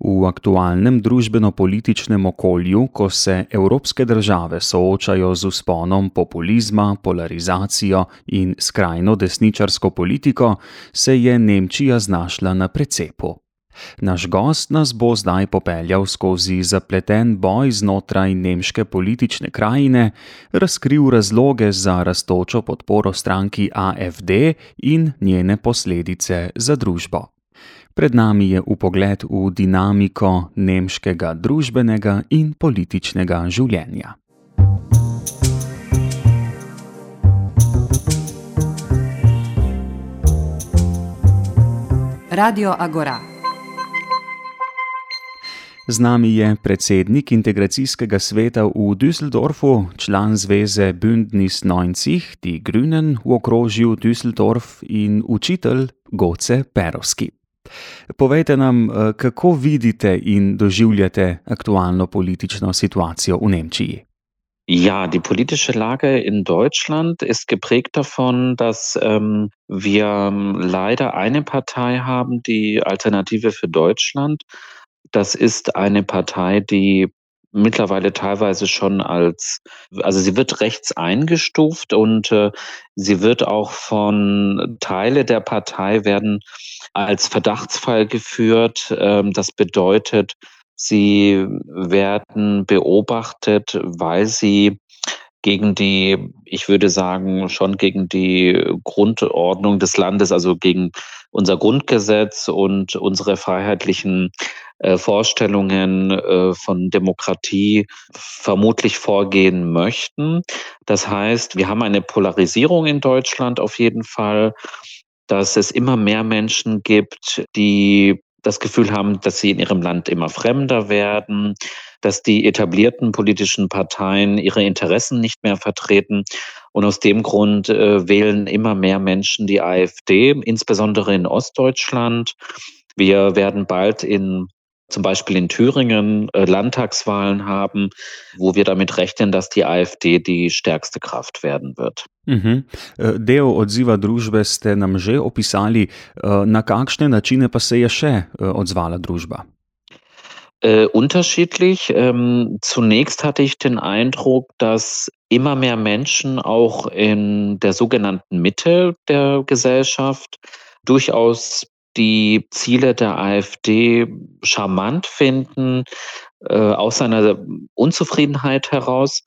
V aktualnem družbeno-političnem okolju, ko se evropske države soočajo z usponom populizma, polarizacijo in skrajno desničarsko politiko, se je Nemčija znašla na precepu. Naš gost nas bo zdaj popeljal skozi zapleten boj znotraj nemške politične krajine, razkril razloge za rastočo podporo stranki AFD in njene posledice za družbo. Pred nami je upogled v dinamiko nemškega družbenega in političnega življenja. Radio Agora. Z nami je predsednik integracijskega sveta v Düsseldorfu, član zveze Bündnis 90, Die Grünen v okrožju Düsseldorf in učitelj Goce Perovski. Povejte nam, eh, kako vidite in doživljate aktualno politično situacijo v Nemčiji. Ja, die politische Lage in Deutschland ist geprägt davon, dass ähm, wir ähm, leider eine Partei haben, die Alternative für Deutschland, das ist eine Partei, die mittlerweile teilweise schon als, also sie wird rechts eingestuft und äh, sie wird auch von Teile der Partei werden als Verdachtsfall geführt. Ähm, das bedeutet, sie werden beobachtet, weil sie gegen die, ich würde sagen, schon gegen die Grundordnung des Landes, also gegen unser Grundgesetz und unsere freiheitlichen äh, Vorstellungen äh, von Demokratie vermutlich vorgehen möchten. Das heißt, wir haben eine Polarisierung in Deutschland auf jeden Fall, dass es immer mehr Menschen gibt, die das Gefühl haben, dass sie in ihrem Land immer fremder werden, dass die etablierten politischen Parteien ihre Interessen nicht mehr vertreten. Und aus dem Grund äh, wählen immer mehr Menschen die AfD, insbesondere in Ostdeutschland. Wir werden bald in zum Beispiel in Thüringen äh, Landtagswahlen haben, wo wir damit rechnen, dass die AfD die stärkste Kraft werden wird. Mhm. Del odziva družbe ste nam že opisali, na kakšne načine pa se je še odzvala družba? Äh, unterschiedlich. Ähm, zunächst hatte ich den Eindruck, dass immer mehr Menschen auch in der sogenannten Mitte der Gesellschaft durchaus die Ziele der AfD charmant finden, äh, aus seiner Unzufriedenheit heraus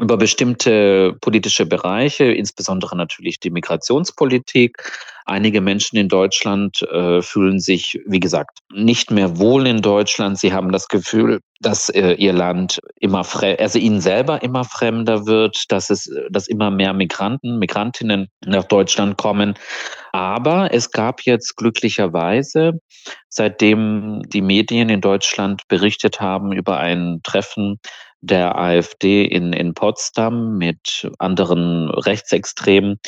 über bestimmte politische Bereiche, insbesondere natürlich die Migrationspolitik. Einige Menschen in Deutschland äh, fühlen sich, wie gesagt, nicht mehr wohl in Deutschland. Sie haben das Gefühl, dass äh, ihr Land immer, also ihnen selber immer fremder wird, dass es, dass immer mehr Migranten, Migrantinnen nach Deutschland kommen. Aber es gab jetzt glücklicherweise, seitdem die Medien in Deutschland berichtet haben über ein Treffen der AfD in, in Potsdam mit anderen Rechtsextremen,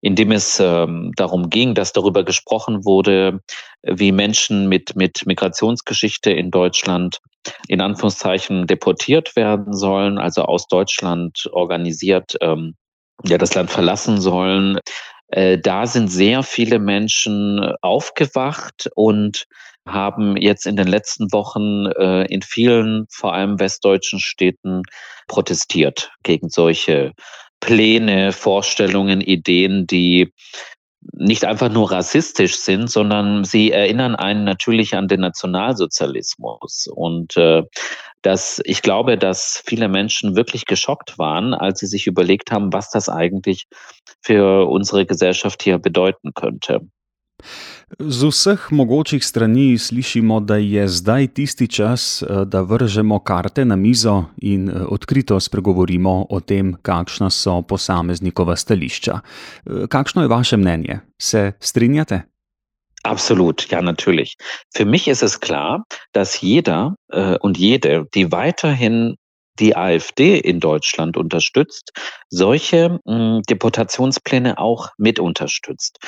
in dem es ähm, darum ging, dass darüber gesprochen wurde, wie Menschen mit, mit Migrationsgeschichte in Deutschland in Anführungszeichen deportiert werden sollen, also aus Deutschland organisiert ähm, ja das Land verlassen sollen. Äh, da sind sehr viele Menschen aufgewacht und haben jetzt in den letzten Wochen äh, in vielen, vor allem westdeutschen Städten protestiert gegen solche Pläne, Vorstellungen, Ideen, die nicht einfach nur rassistisch sind, sondern sie erinnern einen natürlich an den Nationalsozialismus. Und äh, dass ich glaube, dass viele Menschen wirklich geschockt waren, als sie sich überlegt haben, was das eigentlich für unsere Gesellschaft hier bedeuten könnte. Z vseh mogočih strani slišimo, da je zdaj tisti čas, eh, da vržemo karte na mizo in eh, odkrito spregovorimo o tem, kakšna so posameznikova stališča. Eh, kakšno je vaše mnenje? Se strinjate? Absolut, ja, natürlich. Für mich ist es klar, dass jeder äh, und jede, die weiterhin die AfD in Deutschland unterstützt, solche mh, hm, Deportationspläne auch mit unterstützt.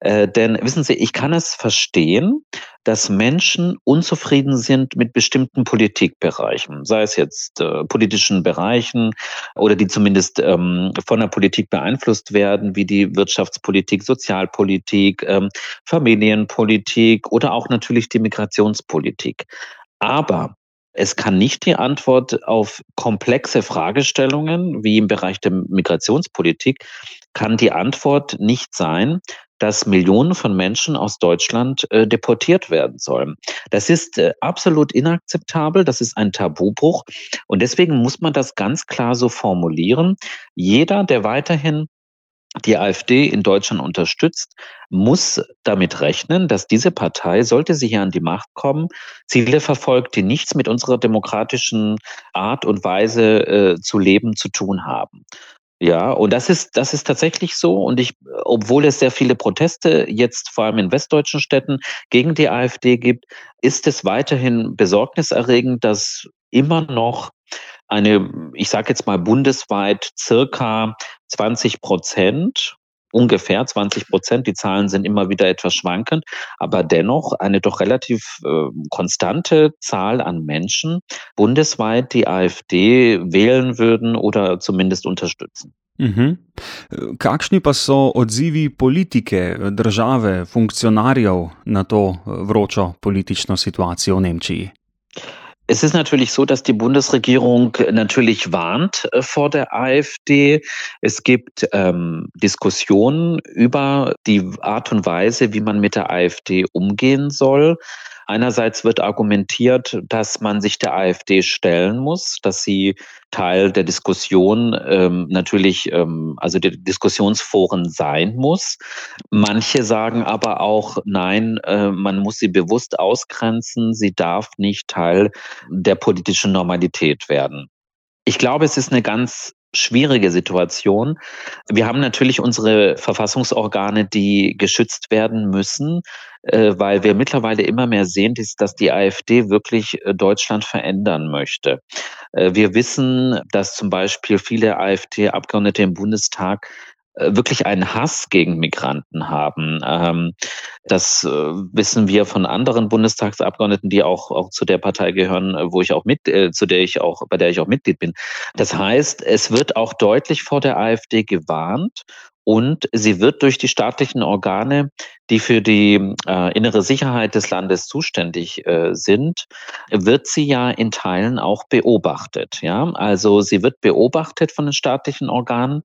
Äh, denn wissen Sie, ich kann es verstehen, dass Menschen unzufrieden sind mit bestimmten Politikbereichen, sei es jetzt äh, politischen Bereichen oder die zumindest ähm, von der Politik beeinflusst werden, wie die Wirtschaftspolitik, Sozialpolitik, ähm, Familienpolitik oder auch natürlich die Migrationspolitik. Aber es kann nicht die Antwort auf komplexe Fragestellungen wie im Bereich der Migrationspolitik, kann die Antwort nicht sein, dass Millionen von Menschen aus Deutschland äh, deportiert werden sollen. Das ist äh, absolut inakzeptabel, das ist ein Tabubruch und deswegen muss man das ganz klar so formulieren. Jeder, der weiterhin die AfD in Deutschland unterstützt, muss damit rechnen, dass diese Partei, sollte sie hier an die Macht kommen, Ziele verfolgt, die nichts mit unserer demokratischen Art und Weise äh, zu leben zu tun haben. Ja, und das ist, das ist tatsächlich so. Und ich, obwohl es sehr viele Proteste jetzt vor allem in westdeutschen Städten gegen die AfD gibt, ist es weiterhin besorgniserregend, dass immer noch eine, ich sage jetzt mal bundesweit circa 20 Prozent, ungefähr 20 Prozent, die Zahlen sind immer wieder etwas schwankend, aber dennoch eine doch relativ äh, konstante Zahl an Menschen bundesweit die AfD wählen würden oder zumindest unterstützen. Mhm. Kakšni pa so odzivi politike, države, funkcionarjev na to vročo politično situacijo v Nemčiji? Es ist natürlich so, dass die Bundesregierung natürlich warnt äh, vor der AfD. Es gibt ähm, Diskussionen über die Art und Weise, wie man mit der AfD umgehen soll. Einerseits wird argumentiert, dass man sich der AfD stellen muss, dass sie Teil der Diskussion ähm, natürlich, ähm, also der Diskussionsforen sein muss. Manche sagen aber auch, nein, äh, man muss sie bewusst ausgrenzen, sie darf nicht Teil der politischen Normalität werden. Ich glaube, es ist eine ganz schwierige Situation. Wir haben natürlich unsere Verfassungsorgane, die geschützt werden müssen, äh, weil wir mittlerweile immer mehr sehen, dass die AfD wirklich äh, Deutschland verändern möchte. Äh, wir wissen, dass zum Beispiel viele AfD-Abgeordnete im Bundestag wirklich einen Hass gegen Migranten haben. Ähm, das äh, wissen wir von anderen Bundestagsabgeordneten, die auch, auch zu der Partei gehören, wo ich auch mit, zu der ich auch, bei der ich auch Mitglied bin. Das heißt, es wird auch deutlich vor der AfD gewarnt und sie wird durch die staatlichen Organe, die für die äh, innere Sicherheit des Landes zuständig äh, sind, wird sie ja in Teilen auch beobachtet. Ja, also sie wird beobachtet von den staatlichen Organen,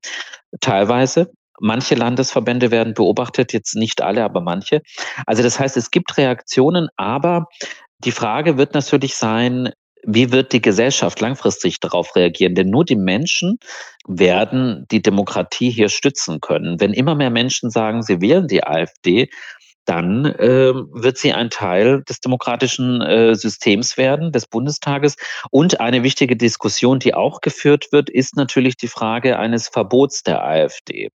teilweise. Manche Landesverbände werden beobachtet, jetzt nicht alle, aber manche. Also das heißt, es gibt Reaktionen, aber die Frage wird natürlich sein, wie wird die Gesellschaft langfristig darauf reagieren? Denn nur die Menschen werden die Demokratie hier stützen können. Wenn immer mehr Menschen sagen, sie wählen die AfD, dann äh, wird sie ein Teil des demokratischen äh, Systems werden, des Bundestages. Und eine wichtige Diskussion, die auch geführt wird, ist natürlich die Frage eines Verbots der AfD.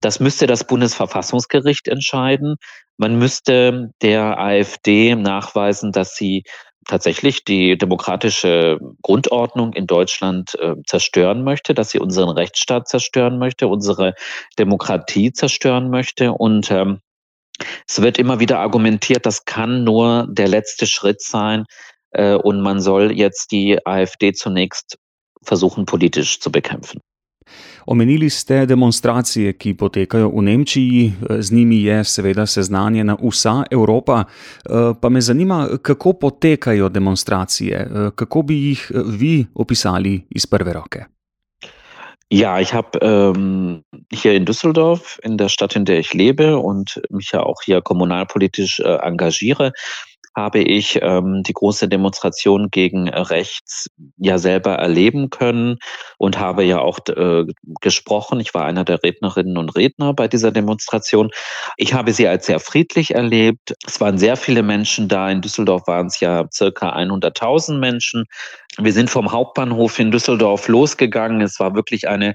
Das müsste das Bundesverfassungsgericht entscheiden. Man müsste der AfD nachweisen, dass sie tatsächlich die demokratische Grundordnung in Deutschland äh, zerstören möchte, dass sie unseren Rechtsstaat zerstören möchte, unsere Demokratie zerstören möchte. Und ähm, es wird immer wieder argumentiert, das kann nur der letzte Schritt sein äh, und man soll jetzt die AfD zunächst versuchen, politisch zu bekämpfen. Omenili ste demonstracije, ki potekajo v Nemčiji, z njimi je seveda seznanjena vsa Evropa. Pa me zanima, kako potekajo demonstracije, kako bi jih vi opisali iz prve roke. Ja, ich habe ähm, hier in Düsseldorf, in der Stadt, in der ich lebe und mich ja auch hier kommunalpolitisch äh, engagiere, habe ich ähm, die große Demonstration gegen rechts ja selber erleben können und habe ja auch äh, gesprochen. Ich war einer der Rednerinnen und Redner bei dieser Demonstration. Ich habe sie als sehr friedlich erlebt. Es waren sehr viele Menschen da. In Düsseldorf waren es ja circa 100.000 Menschen. Wir sind vom Hauptbahnhof in Düsseldorf losgegangen. Es war wirklich eine,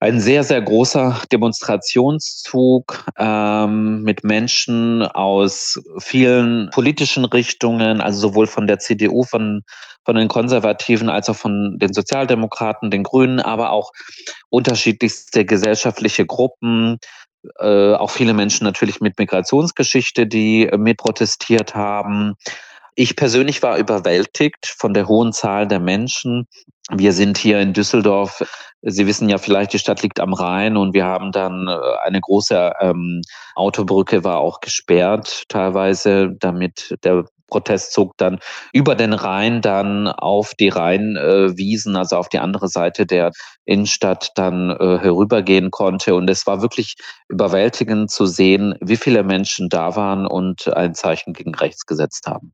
ein sehr, sehr großer Demonstrationszug ähm, mit Menschen aus vielen politischen Richtungen, also sowohl von der CDU, von, von den Konservativen als auch von den Sozialdemokraten, den Grünen, aber auch unterschiedlichste gesellschaftliche Gruppen, äh, auch viele Menschen natürlich mit Migrationsgeschichte, die äh, mit protestiert haben. Ich persönlich war überwältigt von der hohen Zahl der Menschen. Wir sind hier in Düsseldorf. Sie wissen ja vielleicht, die Stadt liegt am Rhein und wir haben dann äh, eine große ähm, Autobrücke war auch gesperrt teilweise, damit der Protestzug dann über den Rhein dann auf die Rheinwiesen, also auf die andere Seite der Innenstadt dann äh, herübergehen konnte. Und es war wirklich überwältigend zu sehen, wie viele Menschen da waren und ein Zeichen gegen rechts gesetzt haben.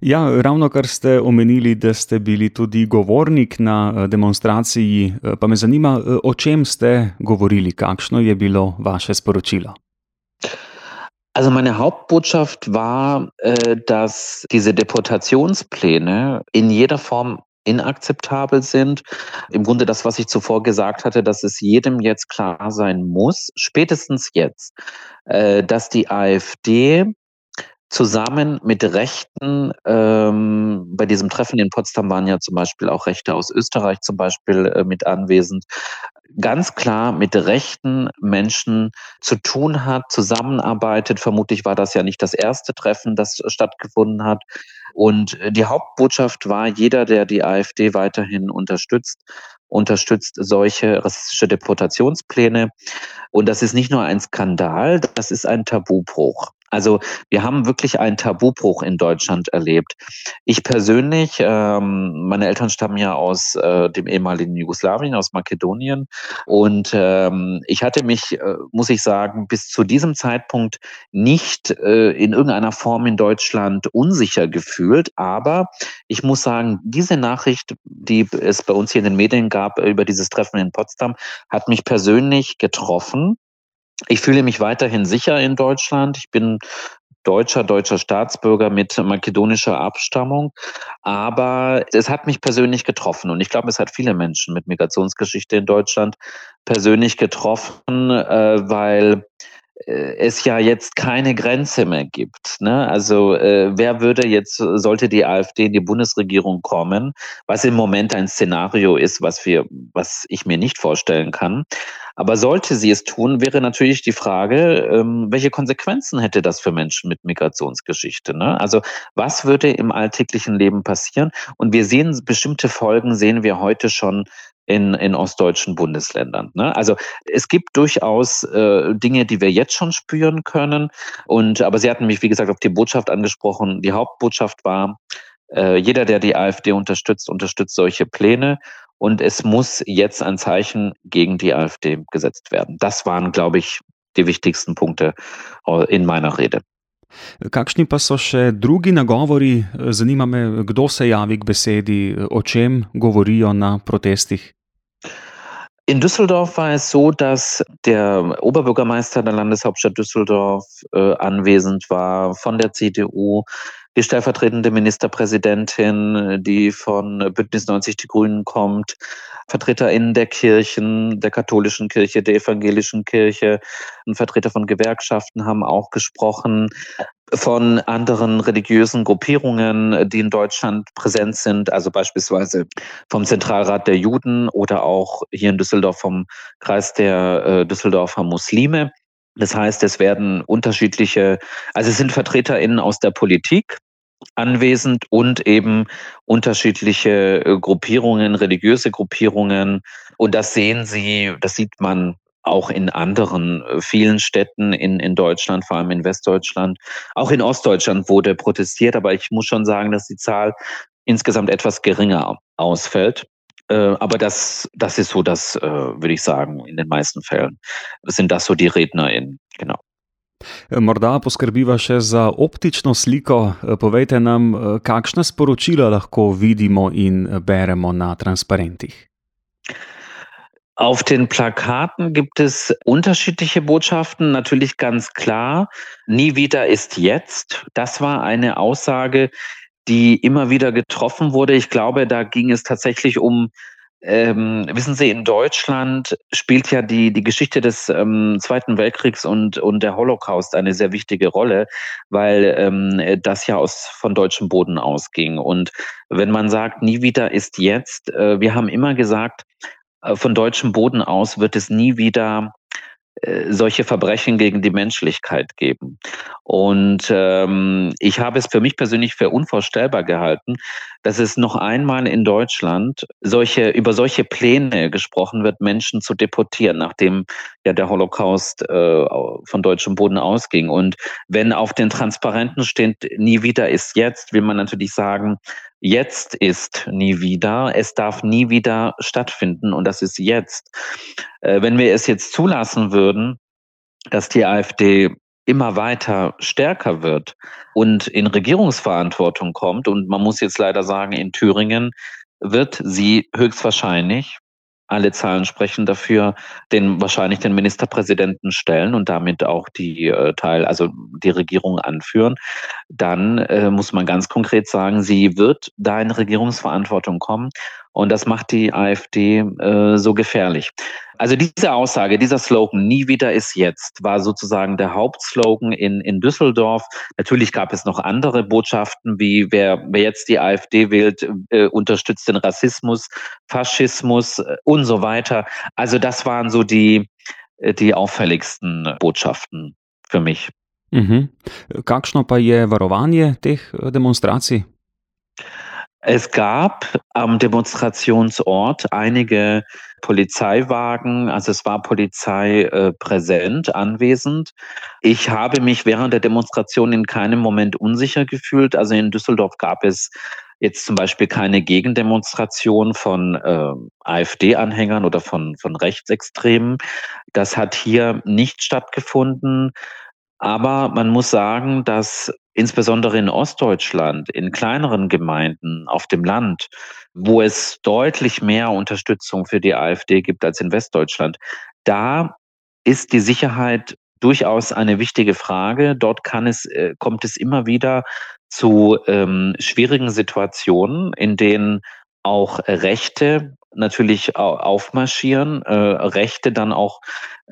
Ja, ravno kar ste omenili, da ste bili tudi govornik na eh, demonstraciji, eh, pa me zanima, eh, o čem ste govorili, kakšno je bilo vaše sporočilo. Also meine Hauptbotschaft war, äh, dass diese Deportationspläne in jeder Form inakzeptabel sind. Im Grunde das, was ich zuvor gesagt hatte, dass es jedem jetzt klar sein muss, spätestens jetzt, äh, dass die AfD zusammen mit Rechten, ähm, bei diesem Treffen in Potsdam waren ja zum Beispiel auch Rechte aus Österreich zum Beispiel äh, mit anwesend, ganz klar mit rechten Menschen zu tun hat, zusammenarbeitet. Vermutlich war das ja nicht das erste Treffen, das stattgefunden hat. Und die Hauptbotschaft war, jeder, der die AfD weiterhin unterstützt, unterstützt solche rassistische Deportationspläne. Und das ist nicht nur ein Skandal, das ist ein Tabubruch. Also wir haben wirklich einen Tabubruch in Deutschland erlebt. Ich persönlich, ähm, meine Eltern stammen ja aus äh, dem ehemaligen Jugoslawien, aus Makedonien. Und ähm, ich hatte mich, äh, muss ich sagen, bis zu diesem Zeitpunkt nicht äh, in irgendeiner Form in Deutschland unsicher gefühlt. Aber ich muss sagen, diese Nachricht, die es bei uns hier in den Medien gab über dieses Treffen in Potsdam, hat mich persönlich getroffen ich fühle mich weiterhin sicher in Deutschland. Ich bin deutscher, deutscher Staatsbürger mit makedonischer Abstammung. Aber es hat mich persönlich getroffen und ich glaube, es hat viele Menschen mit Migrationsgeschichte in Deutschland persönlich getroffen, äh, weil es ja jetzt keine Grenze mehr gibt. Ne? Also äh, wer würde jetzt, sollte die AfD in die Bundesregierung kommen, was im Moment ein Szenario ist, was wir, was ich mir nicht vorstellen kann. Aber sollte sie es tun, wäre natürlich die Frage, ähm, welche Konsequenzen hätte das für Menschen mit Migrationsgeschichte? Ne? Also was würde im alltäglichen Leben passieren? Und wir sehen bestimmte Folgen, sehen wir heute schon in, in ostdeutschen Bundesländern. Ne? Also es gibt durchaus äh, Dinge, die wir jetzt schon spüren können. Und aber Sie hatten mich, wie gesagt, auf die Botschaft angesprochen. Die Hauptbotschaft war, äh, jeder, der die AfD unterstützt, unterstützt solche Pläne. Und es muss jetzt ein Zeichen gegen die AfD gesetzt werden. Das waren, glaube ich, die wichtigsten Punkte äh, in meiner Rede. Kakšni pa so še drugi nagovori? Zanima me, kdo se javi k besedi, o čem govorijo na protestih. In Düsseldorf war es so, dass der Oberbürgermeister der Landeshauptstadt Düsseldorf äh, anwesend war von der CDU, die stellvertretende Ministerpräsidentin, die von Bündnis 90 Die Grünen kommt, VertreterInnen der Kirchen, der katholischen Kirche, der evangelischen Kirche, ein Vertreter von Gewerkschaften haben auch gesprochen von anderen religiösen Gruppierungen, die in Deutschland präsent sind, also beispielsweise vom Zentralrat der Juden oder auch hier in Düsseldorf vom Kreis der äh, Düsseldorfer Muslime. Das heißt, es werden unterschiedliche, also es sind VertreterInnen aus der Politik, anwesend und eben unterschiedliche äh, Gruppierungen, religiöse Gruppierungen. Und das sehen Sie, das sieht man auch in anderen äh, vielen Städten in, in Deutschland, vor allem in Westdeutschland. Auch in Ostdeutschland wurde protestiert, aber ich muss schon sagen, dass die Zahl insgesamt etwas geringer ausfällt. Äh, aber das, das ist so, das würde ich sagen, in den meisten Fällen sind das so die RednerInnen. Genau. Morda poskrbiva še za optično sliko. Povejte nam, kakšna sporočila lahko vidimo in beremo na transparentih. Auf den Plakaten gibt es unterschiedliche Botschaften. Natürlich ganz klar, nie wieder ist jetzt. Das war eine Aussage, die immer wieder getroffen wurde. Ich glaube, da ging es tatsächlich um ähm, wissen Sie, in Deutschland spielt ja die, die Geschichte des ähm, Zweiten Weltkriegs und, und der Holocaust eine sehr wichtige Rolle, weil ähm, das ja aus, von deutschem Boden ausging. Und wenn man sagt, nie wieder ist jetzt, äh, wir haben immer gesagt, von deutschem Boden aus wird es nie wieder äh, solche Verbrechen gegen die Menschlichkeit geben. Und ähm, ich habe es für mich persönlich für unvorstellbar gehalten, dass es noch einmal in Deutschland solche, über solche Pläne gesprochen wird, Menschen zu deportieren, nachdem ja der Holocaust äh, von deutschem Boden ausging. Und wenn auf den Transparenten steht, nie wieder ist jetzt, will man natürlich sagen, jetzt ist nie wieder, es darf nie wieder stattfinden und das ist jetzt. Äh, wenn wir es jetzt zulassen würden, dass die AfD immer weiter stärker wird und in Regierungsverantwortung kommt, und man muss jetzt leider sagen, in Thüringen wird sie höchstwahrscheinlich alle Zahlen sprechen dafür, den wahrscheinlich den Ministerpräsidenten stellen und damit auch die äh, Teil, also die Regierung anführen, dann äh, muss man ganz konkret sagen, sie wird da in Regierungsverantwortung kommen und das macht die AfD äh, so gefährlich. Also diese Aussage, dieser Slogan, nie wieder ist jetzt, war sozusagen der Hauptslogan in, in Düsseldorf. Natürlich gab es noch andere Botschaften, wie wer, wer jetzt die AfD wählt, äh, unterstützt den Rassismus, Faschismus äh, und so weiter. Also das waren so die, äh, die auffälligsten Botschaften für mich. Mhm. Kakšno pa je varovanje teh äh, demonstracij? Es gab am Demonstrationsort einige Polizeiwagen, also es war Polizei äh, präsent, anwesend. Ich habe mich während der Demonstration in keinem Moment unsicher gefühlt. Also in Düsseldorf gab es jetzt zum Beispiel keine Gegendemonstration von äh, AfD-Anhängern oder von, von Rechtsextremen. Das hat hier nicht stattgefunden. Aber man muss sagen, dass insbesondere in Ostdeutschland, in kleineren Gemeinden auf dem Land, wo es deutlich mehr Unterstützung für die AfD gibt als in Westdeutschland, da ist die Sicherheit durchaus eine wichtige Frage. Dort kann es, äh, kommt es immer wieder zu ähm, schwierigen Situationen, in denen auch Rechte natürlich aufmarschieren, äh, Rechte dann auch,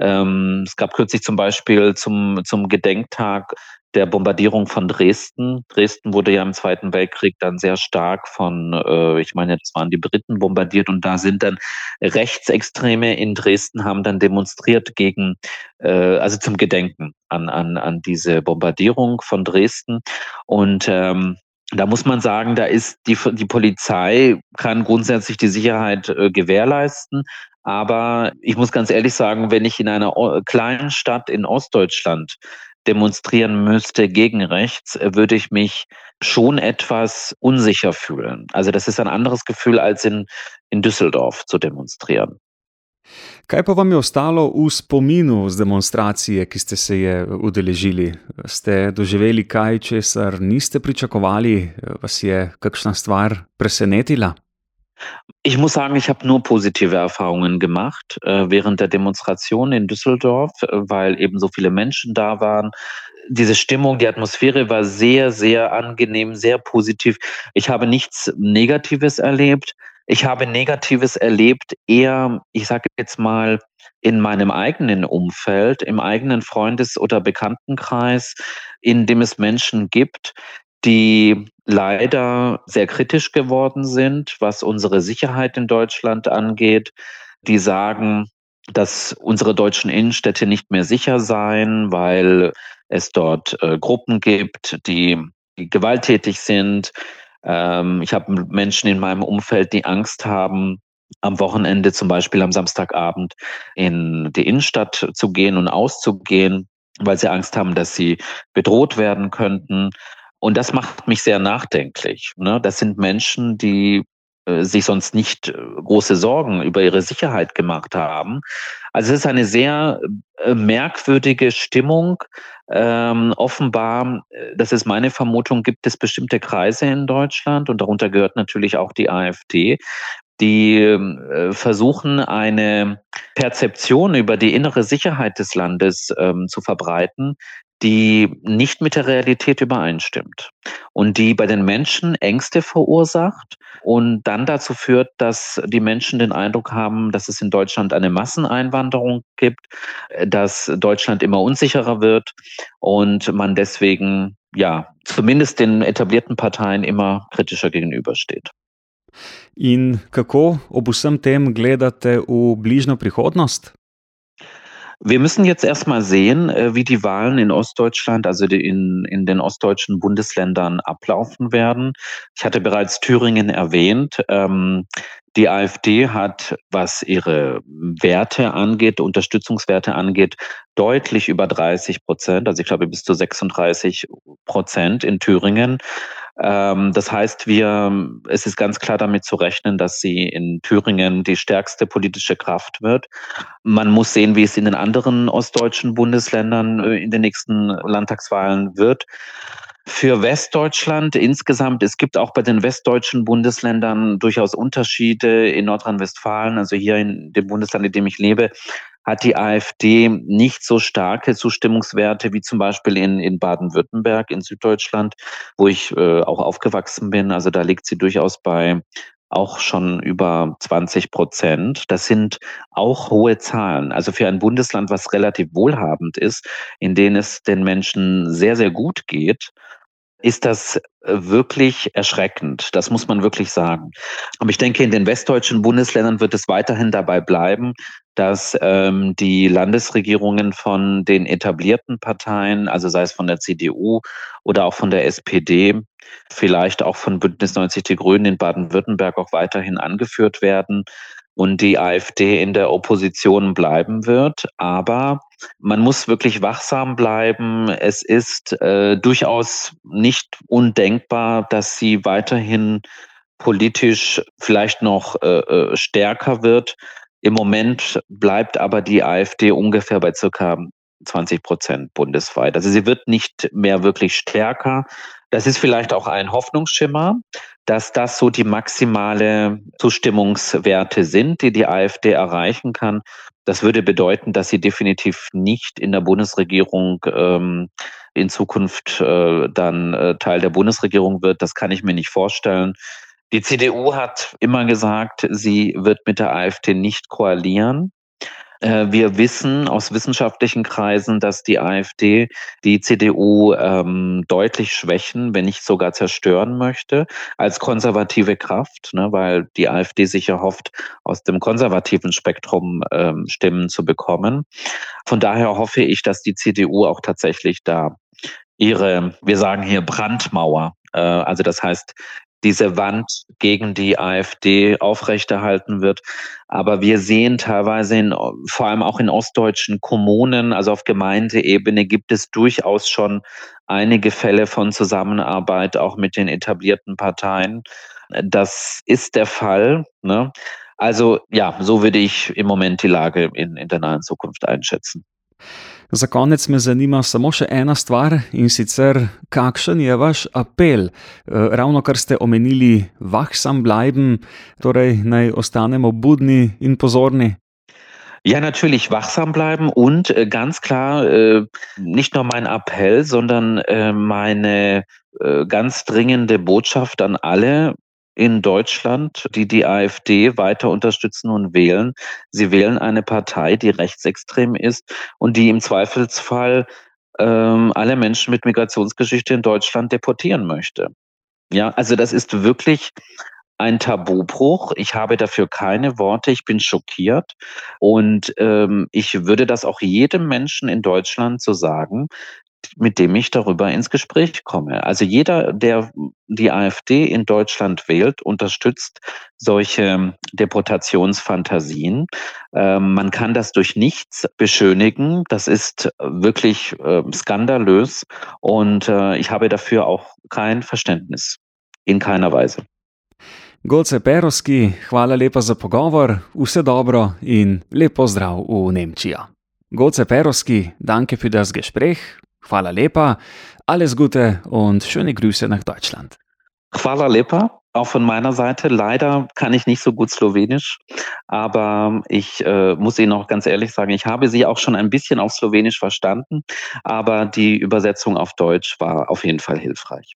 ähm, es gab kürzlich zum Beispiel zum, zum Gedenktag der Bombardierung von Dresden. Dresden wurde ja im Zweiten Weltkrieg dann sehr stark von, äh, ich meine, das waren die Briten bombardiert und da sind dann Rechtsextreme in Dresden haben dann demonstriert gegen, äh, also zum Gedenken an, an, an diese Bombardierung von Dresden. Und ähm, da muss man sagen, da ist die, die Polizei kann grundsätzlich die Sicherheit äh, gewährleisten. Aber ich muss ganz ehrlich sagen, wenn ich in einer kleinen Stadt in Ostdeutschland demonstrieren müsste gegen rechts, würde ich mich schon etwas unsicher fühlen. Also das ist ein anderes Gefühl, als in, in Düsseldorf zu demonstrieren. Kaj pa vam je ostalo v spominu z demonstracije, ki ste se je udeležili? Ste doživeli kaj, česar niste pričakovali? Vas je kakšna stvar presenetila? Ich muss sagen, ich habe nur positive Erfahrungen gemacht äh, während der Demonstration in Düsseldorf, weil eben so viele Menschen da waren. Diese Stimmung, die Atmosphäre war sehr, sehr angenehm, sehr positiv. Ich habe nichts Negatives erlebt. Ich habe Negatives erlebt, eher, ich sage jetzt mal, in meinem eigenen Umfeld, im eigenen Freundes- oder Bekanntenkreis, in dem es Menschen gibt, die leider sehr kritisch geworden sind, was unsere Sicherheit in Deutschland angeht, die sagen, dass unsere deutschen Innenstädte nicht mehr sicher seien, weil es dort äh, Gruppen gibt, die, gewalttätig sind, ähm, ich habe Menschen in meinem Umfeld, die Angst haben, am Wochenende, zum Beispiel am Samstagabend, in die Innenstadt zu gehen und auszugehen, weil sie Angst haben, dass sie bedroht werden könnten. Und das macht mich sehr nachdenklich. Ne? Das sind Menschen, die äh, sich sonst nicht äh, große Sorgen über ihre Sicherheit gemacht haben. Also es ist eine sehr äh, merkwürdige Stimmung. Ähm, offenbar, das ist meine Vermutung, gibt es bestimmte Kreise in Deutschland und darunter gehört natürlich auch die AfD, die äh, versuchen, eine Perzeption über die innere Sicherheit des Landes ähm, zu verbreiten, die nicht mit der Realität übereinstimmt und die bei den Menschen Ängste verursacht und dann dazu führt, dass die Menschen den Eindruck haben, dass es in Deutschland eine Masseneinwanderung gibt, dass Deutschland immer unsicherer wird und man deswegen ja zumindest den etablierten Parteien immer kritischer gegenübersteht. In kako ob vsem tem gledate v bližnjo prihodnost? Wir müssen jetzt erstmal sehen, äh, wie die Wahlen in Ostdeutschland, also in, in den ostdeutschen Bundesländern ablaufen werden. Ich hatte bereits Thüringen erwähnt. Ähm, die AfD hat, was ihre Werte angeht, Unterstützungswerte angeht, deutlich über 30 Prozent, also ich glaube bis zu 36 Prozent in Thüringen. Ähm, das heißt, wir, es ist ganz klar damit zu rechnen, dass sie in Thüringen die stärkste politische Kraft wird. Man muss sehen, wie es in den anderen ostdeutschen Bundesländern äh, in den nächsten Landtagswahlen wird. Für Westdeutschland insgesamt, es gibt auch bei den westdeutschen Bundesländern durchaus Unterschiede in Nordrhein-Westfalen, also hier in dem Bundesland, in dem ich lebe, hat die AfD nicht so starke Zustimmungswerte wie zum Beispiel in, in Baden-Württemberg, in Süddeutschland, wo ich äh, auch aufgewachsen bin. Also da liegt sie durchaus bei auch schon über 20 Prozent. Das sind auch hohe Zahlen. Also für ein Bundesland, was relativ wohlhabend ist, in dem es den Menschen sehr, sehr gut geht, ist das äh, wirklich erschreckend. Das muss man wirklich sagen. Aber ich denke, in den westdeutschen Bundesländern wird es weiterhin dabei bleiben, dass ähm, die Landesregierungen von den etablierten Parteien, also sei es von der CDU oder auch von der SPD, vielleicht auch von Bündnis 90 Die Grünen in Baden-Württemberg auch weiterhin angeführt werden und die AfD in der Opposition bleiben wird. Aber man muss wirklich wachsam bleiben. Es ist äh, durchaus nicht undenkbar, dass sie weiterhin politisch vielleicht noch äh, äh stärker wird. Im Moment bleibt aber die AfD ungefähr bei circa 20 Prozent bundesweit. Also sie wird nicht mehr wirklich stärker. Das ist vielleicht auch ein Hoffnungsschimmer, dass das so die maximale Zustimmungswerte sind, die die AfD erreichen kann. Das würde bedeuten, dass sie definitiv nicht in der Bundesregierung ähm, in Zukunft äh, dann äh, Teil der Bundesregierung wird. Das kann ich mir nicht vorstellen. Die CDU hat immer gesagt, sie wird mit der AfD nicht koalieren. Äh, wir wissen aus wissenschaftlichen Kreisen, dass die AfD die CDU ähm, deutlich schwächen, wenn nicht sogar zerstören möchte, als konservative Kraft, ne, weil die AfD sicher hofft, aus dem konservativen Spektrum ähm, Stimmen zu bekommen. Von daher hoffe ich, dass die CDU auch tatsächlich da ihre, wir sagen hier Brandmauer, äh, also das heißt diese Wand gegen die AfD aufrechterhalten wird. Aber wir sehen teilweise in, vor allem auch in ostdeutschen Kommunen, also auf Gemeindeebene gibt es durchaus schon einige Fälle von Zusammenarbeit auch mit den etablierten Parteien. Das ist der Fall. Ne? Also ja, so würde ich im Moment die Lage in, in der nahen Zukunft einschätzen. Za konec me zanima samo še ena stvar in sicer, kakšen je vaš apel, eh, ravno kar ste omenili, wachsam bleiben, torej naj ostanemo budni in pozorni. Ja, natürlich wachsam bleiben und äh, ganz klar äh, nicht nur mein Appell, sondern äh, meine äh, ganz dringende Botschaft an alle, in Deutschland, die die AfD weiter unterstützen und wählen. Sie wählen eine Partei, die rechtsextrem ist und die im Zweifelsfall ähm, alle Menschen mit Migrationsgeschichte in Deutschland deportieren möchte. Ja, also das ist wirklich ein Tabubruch. Ich habe dafür keine Worte. Ich bin schockiert. Und ähm, ich würde das auch jedem Menschen in Deutschland so sagen, mit dem ich darüber ins Gespräch komme. Also jeder, der die AfD in Deutschland wählt, unterstützt solche Deportationsfantasien. Ähm, man kann das durch nichts beschönigen. Das ist wirklich äh, skandalös und äh, ich habe dafür auch kein Verständnis. In keiner Weise. Golce Perovski, hvala lepa za pogovor, vse dobro in lepo zdrav v Nemčijo. Golce Perovski, danke für das Gespräch. Hvala lepa, alles Gute und schöne Grüße nach Deutschland. Hvala lepa, auch von meiner Seite. Leider kann ich nicht so gut Slowenisch, aber ich äh, muss Ihnen auch ganz ehrlich sagen, ich habe Sie auch schon ein bisschen auf Slowenisch verstanden, aber die Übersetzung auf Deutsch war auf jeden Fall hilfreich.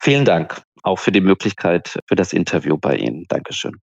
Vielen Dank auch für die Möglichkeit für das Interview bei Ihnen. Dankeschön.